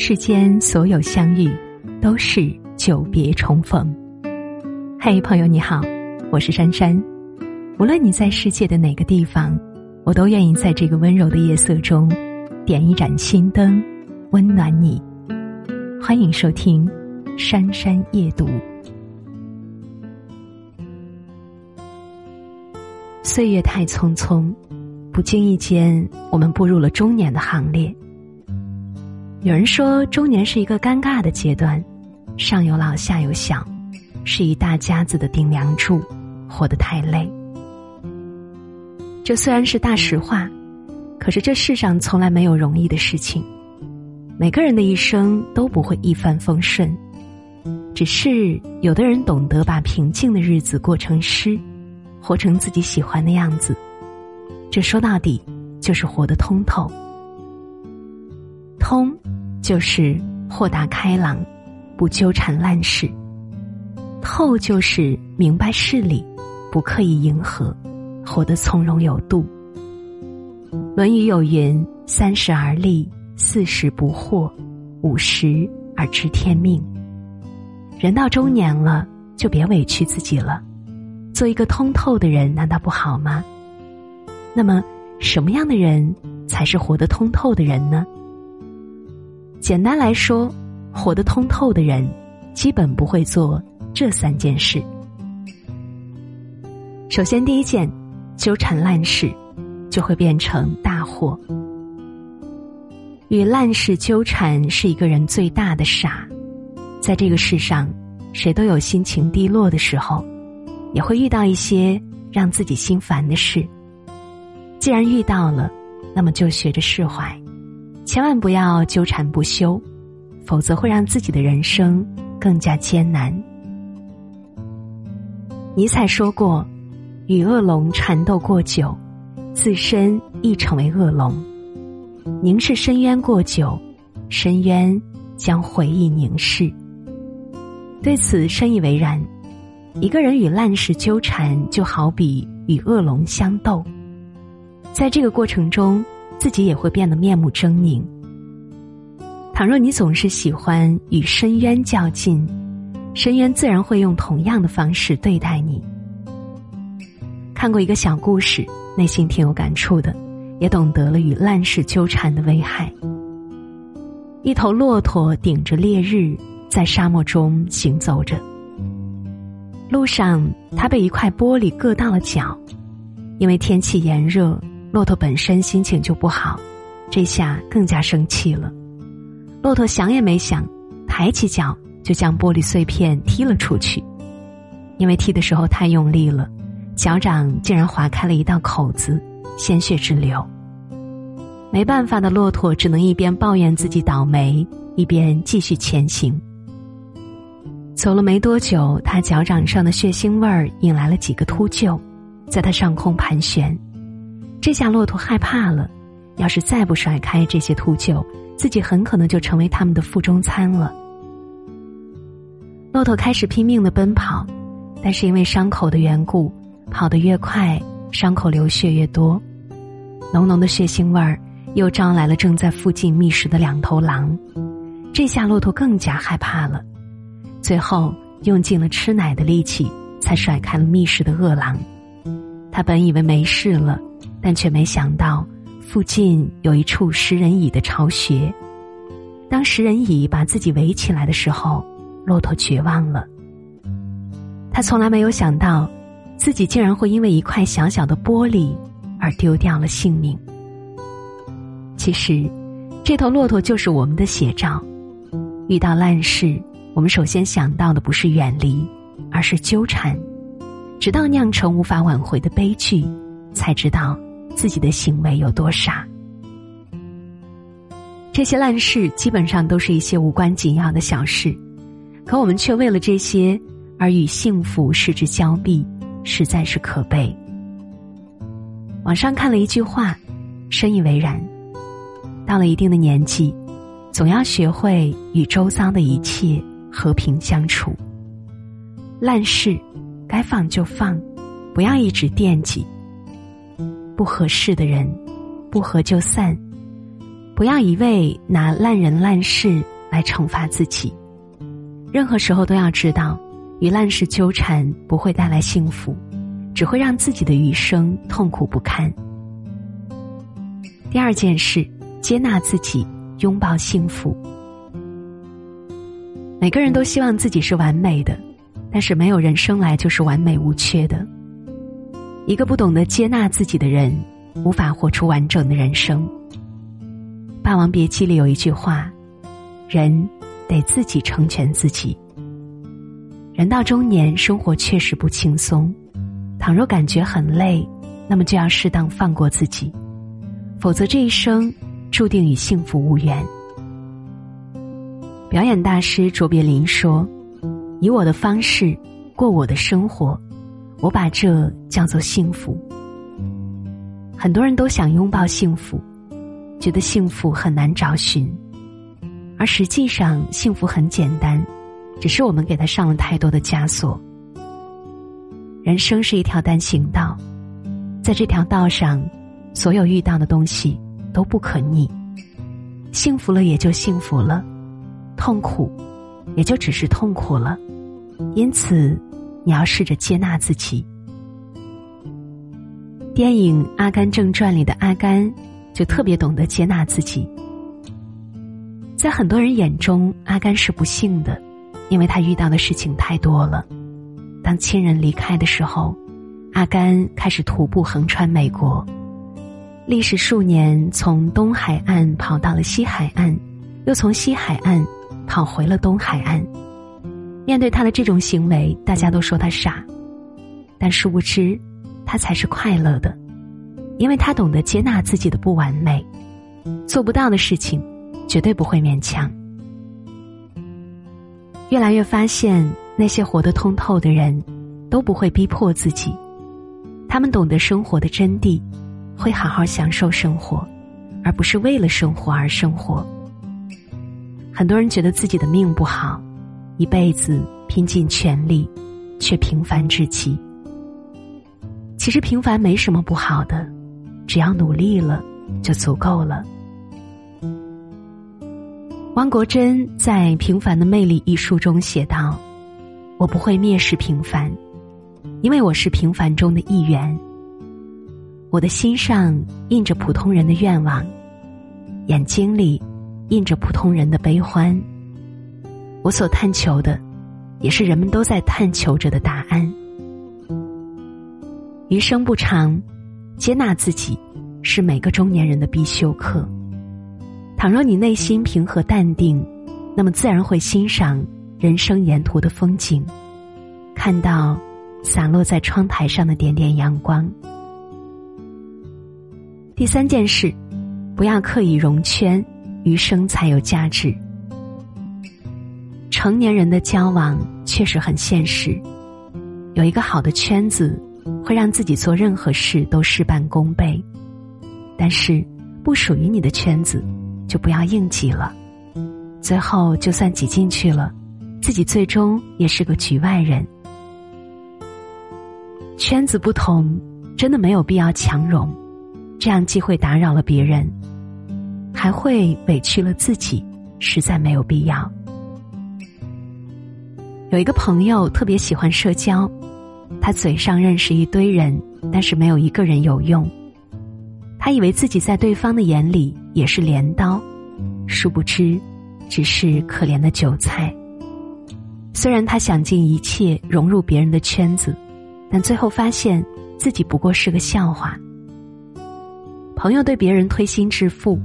世间所有相遇，都是久别重逢。嘿，朋友你好，我是珊珊。无论你在世界的哪个地方，我都愿意在这个温柔的夜色中，点一盏心灯，温暖你。欢迎收听《珊珊夜读》。岁月太匆匆，不经意间，我们步入了中年的行列。有人说，中年是一个尴尬的阶段，上有老下有小，是一大家子的顶梁柱，活得太累。这虽然是大实话，可是这世上从来没有容易的事情，每个人的一生都不会一帆风顺，只是有的人懂得把平静的日子过成诗，活成自己喜欢的样子，这说到底就是活得通透。通，就是豁达开朗，不纠缠烂事；透，就是明白事理，不刻意迎合，活得从容有度。《论语》有云：“三十而立，四十不惑，五十而知天命。”人到中年了，就别委屈自己了，做一个通透的人，难道不好吗？那么，什么样的人才是活得通透的人呢？简单来说，活得通透的人，基本不会做这三件事。首先，第一件，纠缠烂事，就会变成大祸。与烂事纠缠是一个人最大的傻。在这个世上，谁都有心情低落的时候，也会遇到一些让自己心烦的事。既然遇到了，那么就学着释怀。千万不要纠缠不休，否则会让自己的人生更加艰难。尼采说过：“与恶龙缠斗过久，自身亦成为恶龙；凝视深渊过久，深渊将回忆凝视。”对此深以为然。一个人与烂事纠缠，就好比与恶龙相斗，在这个过程中。自己也会变得面目狰狞。倘若你总是喜欢与深渊较劲，深渊自然会用同样的方式对待你。看过一个小故事，内心挺有感触的，也懂得了与烂事纠缠的危害。一头骆驼顶着烈日在沙漠中行走着，路上他被一块玻璃硌到了脚，因为天气炎热。骆驼本身心情就不好，这下更加生气了。骆驼想也没想，抬起脚就将玻璃碎片踢了出去。因为踢的时候太用力了，脚掌竟然划开了一道口子，鲜血直流。没办法的骆驼只能一边抱怨自己倒霉，一边继续前行。走了没多久，他脚掌上的血腥味儿引来了几个秃鹫，在他上空盘旋。这下骆驼害怕了，要是再不甩开这些秃鹫，自己很可能就成为他们的腹中餐了。骆驼开始拼命的奔跑，但是因为伤口的缘故，跑得越快，伤口流血越多，浓浓的血腥味儿又招来了正在附近觅食的两头狼。这下骆驼更加害怕了，最后用尽了吃奶的力气，才甩开了觅食的恶狼。他本以为没事了。但却没想到，附近有一处食人蚁的巢穴。当食人蚁把自己围起来的时候，骆驼绝望了。他从来没有想到，自己竟然会因为一块小小的玻璃而丢掉了性命。其实，这头骆驼就是我们的写照。遇到烂事，我们首先想到的不是远离，而是纠缠，直到酿成无法挽回的悲剧，才知道。自己的行为有多傻？这些烂事基本上都是一些无关紧要的小事，可我们却为了这些而与幸福失之交臂，实在是可悲。网上看了一句话，深以为然：到了一定的年纪，总要学会与周遭的一切和平相处。烂事该放就放，不要一直惦记。不合适的人，不合就散；不要一味拿烂人烂事来惩罚自己。任何时候都要知道，与烂事纠缠不会带来幸福，只会让自己的余生痛苦不堪。第二件事，接纳自己，拥抱幸福。每个人都希望自己是完美的，但是没有人生来就是完美无缺的。一个不懂得接纳自己的人，无法活出完整的人生。《霸王别姬》里有一句话：“人。”得自己成全自己。人到中年，生活确实不轻松。倘若感觉很累，那么就要适当放过自己，否则这一生注定与幸福无缘。表演大师卓别林说：“以我的方式过我的生活，我把这叫做幸福。”很多人都想拥抱幸福，觉得幸福很难找寻。而实际上，幸福很简单，只是我们给它上了太多的枷锁。人生是一条单行道，在这条道上，所有遇到的东西都不可逆。幸福了也就幸福了，痛苦也就只是痛苦了。因此，你要试着接纳自己。电影《阿甘正传》里的阿甘，就特别懂得接纳自己。在很多人眼中，阿甘是不幸的，因为他遇到的事情太多了。当亲人离开的时候，阿甘开始徒步横穿美国，历时数年，从东海岸跑到了西海岸，又从西海岸跑回了东海岸。面对他的这种行为，大家都说他傻，但殊不知，他才是快乐的，因为他懂得接纳自己的不完美，做不到的事情。绝对不会勉强。越来越发现，那些活得通透的人，都不会逼迫自己。他们懂得生活的真谛，会好好享受生活，而不是为了生活而生活。很多人觉得自己的命不好，一辈子拼尽全力，却平凡至极。其实平凡没什么不好的，只要努力了，就足够了。汪国真在《平凡的魅力》一书中写道：“我不会蔑视平凡，因为我是平凡中的一员。我的心上印着普通人的愿望，眼睛里印着普通人的悲欢。我所探求的，也是人们都在探求着的答案。余生不长，接纳自己，是每个中年人的必修课。”倘若你内心平和淡定，那么自然会欣赏人生沿途的风景，看到洒落在窗台上的点点阳光。第三件事，不要刻意融圈，余生才有价值。成年人的交往确实很现实，有一个好的圈子，会让自己做任何事都事半功倍。但是，不属于你的圈子。就不要硬挤了，最后就算挤进去了，自己最终也是个局外人。圈子不同，真的没有必要强融，这样既会打扰了别人，还会委屈了自己，实在没有必要。有一个朋友特别喜欢社交，他嘴上认识一堆人，但是没有一个人有用。他以为自己在对方的眼里也是镰刀，殊不知，只是可怜的韭菜。虽然他想尽一切融入别人的圈子，但最后发现自己不过是个笑话。朋友对别人推心置腹，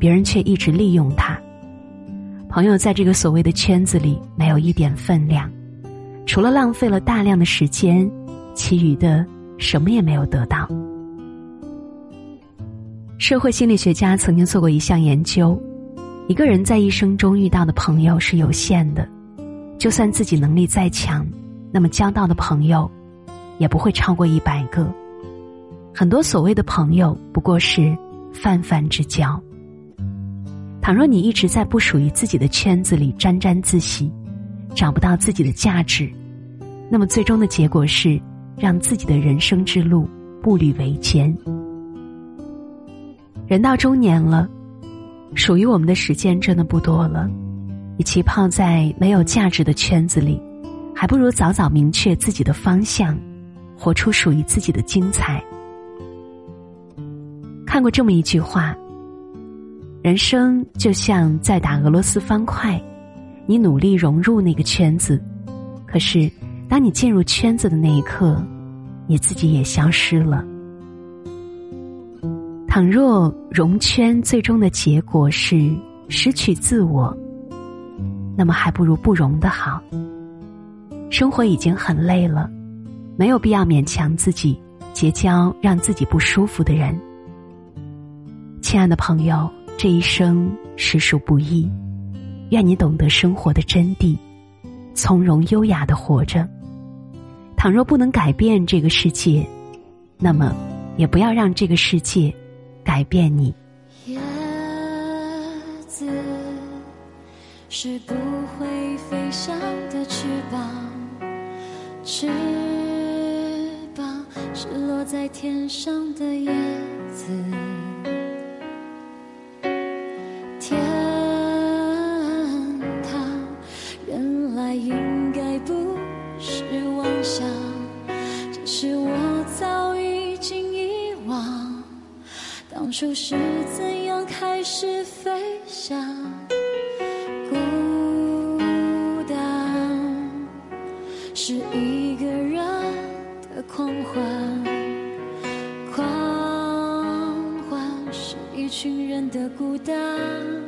别人却一直利用他。朋友在这个所谓的圈子里没有一点分量，除了浪费了大量的时间，其余的什么也没有得到。社会心理学家曾经做过一项研究：一个人在一生中遇到的朋友是有限的，就算自己能力再强，那么交到的朋友也不会超过一百个。很多所谓的朋友不过是泛泛之交。倘若你一直在不属于自己的圈子里沾沾自喜，找不到自己的价值，那么最终的结果是让自己的人生之路步履维艰。人到中年了，属于我们的时间真的不多了，与其泡在没有价值的圈子里，还不如早早明确自己的方向，活出属于自己的精彩。看过这么一句话：人生就像在打俄罗斯方块，你努力融入那个圈子，可是当你进入圈子的那一刻，你自己也消失了。倘若融圈最终的结果是失去自我，那么还不如不融的好。生活已经很累了，没有必要勉强自己结交让自己不舒服的人。亲爱的朋友，这一生实属不易，愿你懂得生活的真谛，从容优雅的活着。倘若不能改变这个世界，那么也不要让这个世界。改变你。叶子是不会飞翔的翅膀，翅膀是落在天上的叶子。初是怎样开始飞翔？孤单是一个人的狂欢，狂欢是一群人的孤单。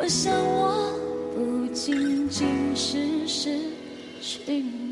我想，我不仅仅是失去你。